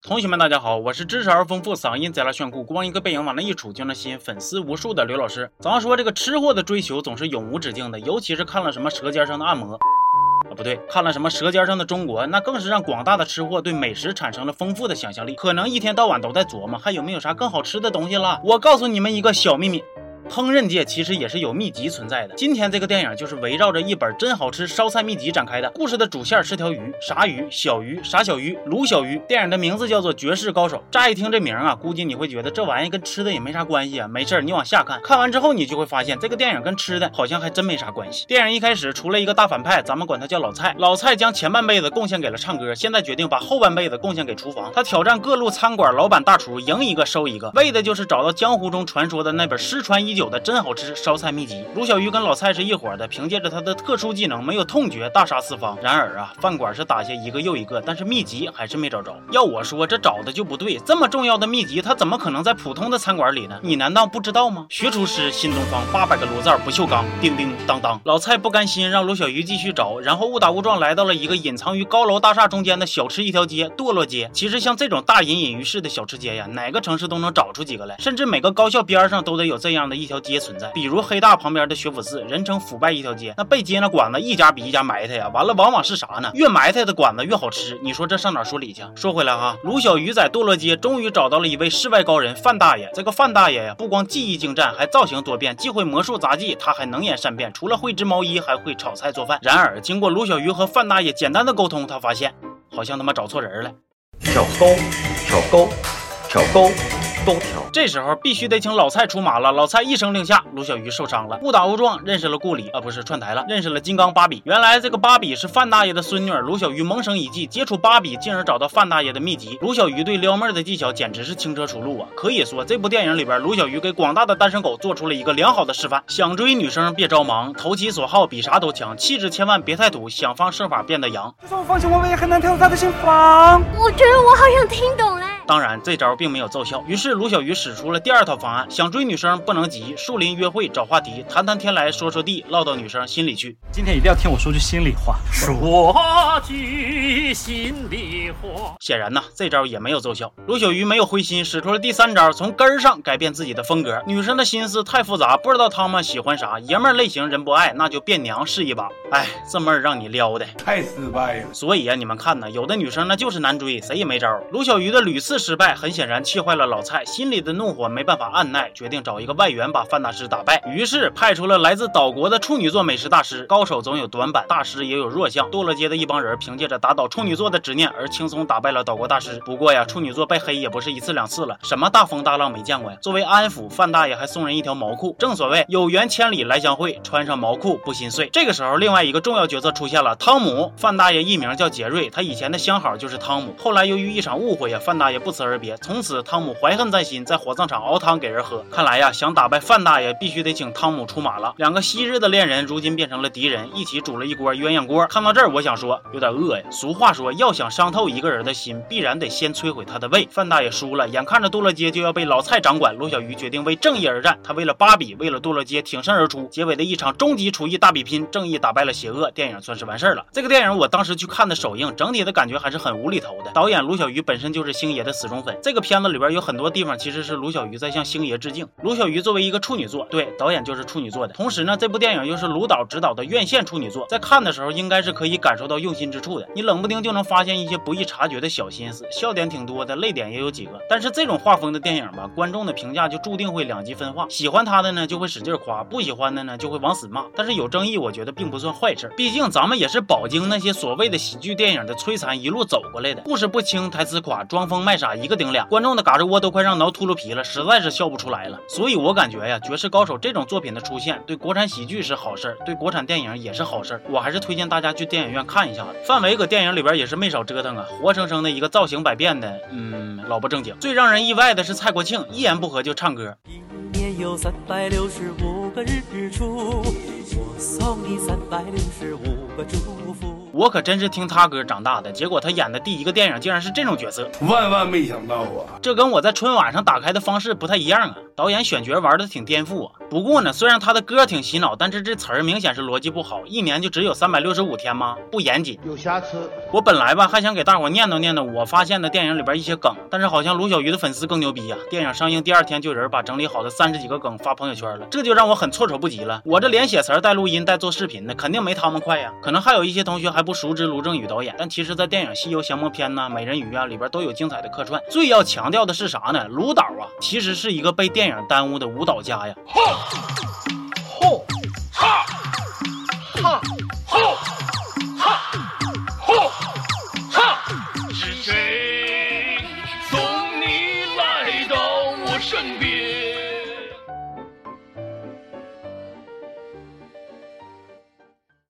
同学们，大家好，我是知识而丰富、嗓音贼拉炫酷、光一个背影往那一杵就能吸引粉丝无数的刘老师。咱说这个吃货的追求总是永无止境的，尤其是看了什么《舌尖上的按摩》啊，不对，看了什么《舌尖上的中国》，那更是让广大的吃货对美食产生了丰富的想象力，可能一天到晚都在琢磨还有没有啥更好吃的东西了。我告诉你们一个小秘密。烹饪界其实也是有秘籍存在的。今天这个电影就是围绕着一本真好吃烧菜秘籍展开的。故事的主线是条鱼，啥鱼？小鱼，啥小鱼？卤小鱼。电影的名字叫做《绝世高手》。乍一听这名啊，估计你会觉得这玩意跟吃的也没啥关系啊。没事你往下看，看完之后你就会发现这个电影跟吃的好像还真没啥关系。电影一开始出了一个大反派，咱们管他叫老蔡。老蔡将前半辈子贡献给了唱歌，现在决定把后半辈子贡献给厨房。他挑战各路餐馆老板大厨，赢一个收一个，为的就是找到江湖中传说的那本失传已久的真好吃。烧菜秘籍，卢小鱼跟老蔡是一伙的，凭借着他的特殊技能，没有痛觉，大杀四方。然而啊，饭馆是打下一个又一个，但是秘籍还是没找着。要我说，这找的就不对，这么重要的秘籍，他怎么可能在普通的餐馆里呢？你难道不知道吗？学厨师新东方，八百个炉灶不锈钢，叮叮当当。老蔡不甘心，让卢小鱼继续找，然后误打误撞来到了一个隐藏于高楼大厦中间的小吃一条街——堕落街。其实像这种大隐隐于市的小吃街呀，哪个城市都能找出几个来，甚至每个高校边上都得有这样的一条街存在。比如黑大旁边的学府寺，人称腐败一条街，那被接那馆子一家比一家埋汰呀。完了，往往是啥呢？越埋汰的馆子越好吃。你说这上哪说理去？说回来哈，卢小鱼在堕落街终于找到了一位世外高人范大爷。这个范大爷呀，不光技艺精湛，还造型多变，既会魔术杂技，他还能言善辩。除了会织毛衣，还会炒菜做饭。然而，经过卢小鱼和范大爷简单的沟通，他发现好像他妈找错人了。挑钩，挑钩，挑钩。这时候必须得请老蔡出马了。老蔡一声令下，卢小鱼受伤了，误打误撞认识了顾里啊，不是串台了，认识了金刚芭比。原来这个芭比是范大爷的孙女。卢小鱼萌生一计，接触芭比，进而找到范大爷的秘籍。卢小鱼对撩妹的技巧简直是轻车熟路啊！可以说这部电影里边，卢小鱼给广大的单身狗做出了一个良好的示范：想追女生别着忙，投其所好比啥都强，气质千万别太土，想方设法变得洋。就算我放弃我也很难跳入他的心房。我觉得我好像听懂了。当然，这招并没有奏效。于是卢小鱼使出了第二套方案：想追女生不能急，树林约会找话题，谈谈天来说说地，唠到女生心里去。今天一定要听我说句心里话，说句心里话。显然呢，这招也没有奏效。卢小鱼没有灰心，使出了第三招，从根儿上改变自己的风格。女生的心思太复杂，不知道她们喜欢啥。爷们儿类型人不爱，那就变娘试一把。哎，这妹儿让你撩的太失败了。所以啊，你们看呢，有的女生那就是难追，谁也没招。卢小鱼的屡次。失败很显然气坏了老蔡，心里的怒火没办法按耐，决定找一个外援把范大师打败。于是派出了来自岛国的处女座美食大师。高手总有短板，大师也有弱项。堕落街的一帮人凭借着打倒处女座的执念而轻松打败了岛国大师。不过呀，处女座被黑也不是一次两次了，什么大风大浪没见过呀？作为安抚，范大爷还送人一条毛裤。正所谓有缘千里来相会，穿上毛裤不心碎。这个时候，另外一个重要角色出现了，汤姆。范大爷艺名叫杰瑞，他以前的相好就是汤姆。后来由于一场误会呀，范大爷。不辞而别，从此汤姆怀恨在心，在火葬场熬汤给人喝。看来呀，想打败范大爷，必须得请汤姆出马了。两个昔日的恋人，如今变成了敌人，一起煮了一锅鸳鸯锅。看到这儿，我想说，有点饿呀。俗话说，要想伤透一个人的心，必然得先摧毁他的胃。范大爷输了，眼看着堕落街就要被老蔡掌管，罗小鱼决定为正义而战。他为了芭比，为了堕落街挺身而出。结尾的一场终极厨艺大比拼，正义打败了邪恶，电影算是完事儿了。这个电影我当时去看的首映，整体的感觉还是很无厘头的。导演卢小鱼本身就是星爷的的。死忠粉，这个片子里边有很多地方其实是卢小鱼在向星爷致敬。卢小鱼作为一个处女座，对导演就是处女座的。同时呢，这部电影又是卢导执导的院线处女座，在看的时候应该是可以感受到用心之处的。你冷不丁就能发现一些不易察觉的小心思，笑点挺多的，泪点也有几个。但是这种画风的电影吧，观众的评价就注定会两极分化。喜欢他的呢就会使劲夸，不喜欢的呢就会往死骂。但是有争议，我觉得并不算坏事，毕竟咱们也是饱经那些所谓的喜剧电影的摧残一路走过来的。故事不清，台词垮，装疯卖傻。一个顶俩，观众的嘎吱窝都快让挠秃噜皮了，实在是笑不出来了。所以我感觉呀，《绝世高手》这种作品的出现，对国产喜剧是好事儿，对国产电影也是好事儿。我还是推荐大家去电影院看一下子。范伟搁电影里边也是没少折腾啊，活生生的一个造型百变的，嗯，老不正经。最让人意外的是蔡国庆，一言不合就唱歌。一年有三百六十五个日出，我送你三百六十五个祝福。我可真是听他歌长大的，结果他演的第一个电影竟然是这种角色，万万没想到啊！这跟我在春晚上打开的方式不太一样啊。导演选角玩的挺颠覆啊。不过呢，虽然他的歌挺洗脑，但是这词儿明显是逻辑不好。一年就只有三百六十五天吗？不严谨，有瑕疵。我本来吧还想给大伙念叨念叨我发现的电影里边一些梗，但是好像卢小鱼的粉丝更牛逼呀！电影上映第二天就有人把整理好的三十几个梗发朋友圈了，这就让我很措手不及了。我这连写词儿带录音带做视频的，肯定没他们快呀。可能还有一些同学还不熟知卢正雨导演，但其实，在电影《西游降魔篇》呐、《美人鱼》啊里边都有精彩的客串。最要强调的是啥呢？卢导啊，其实是一个被电影耽误的舞蹈家呀。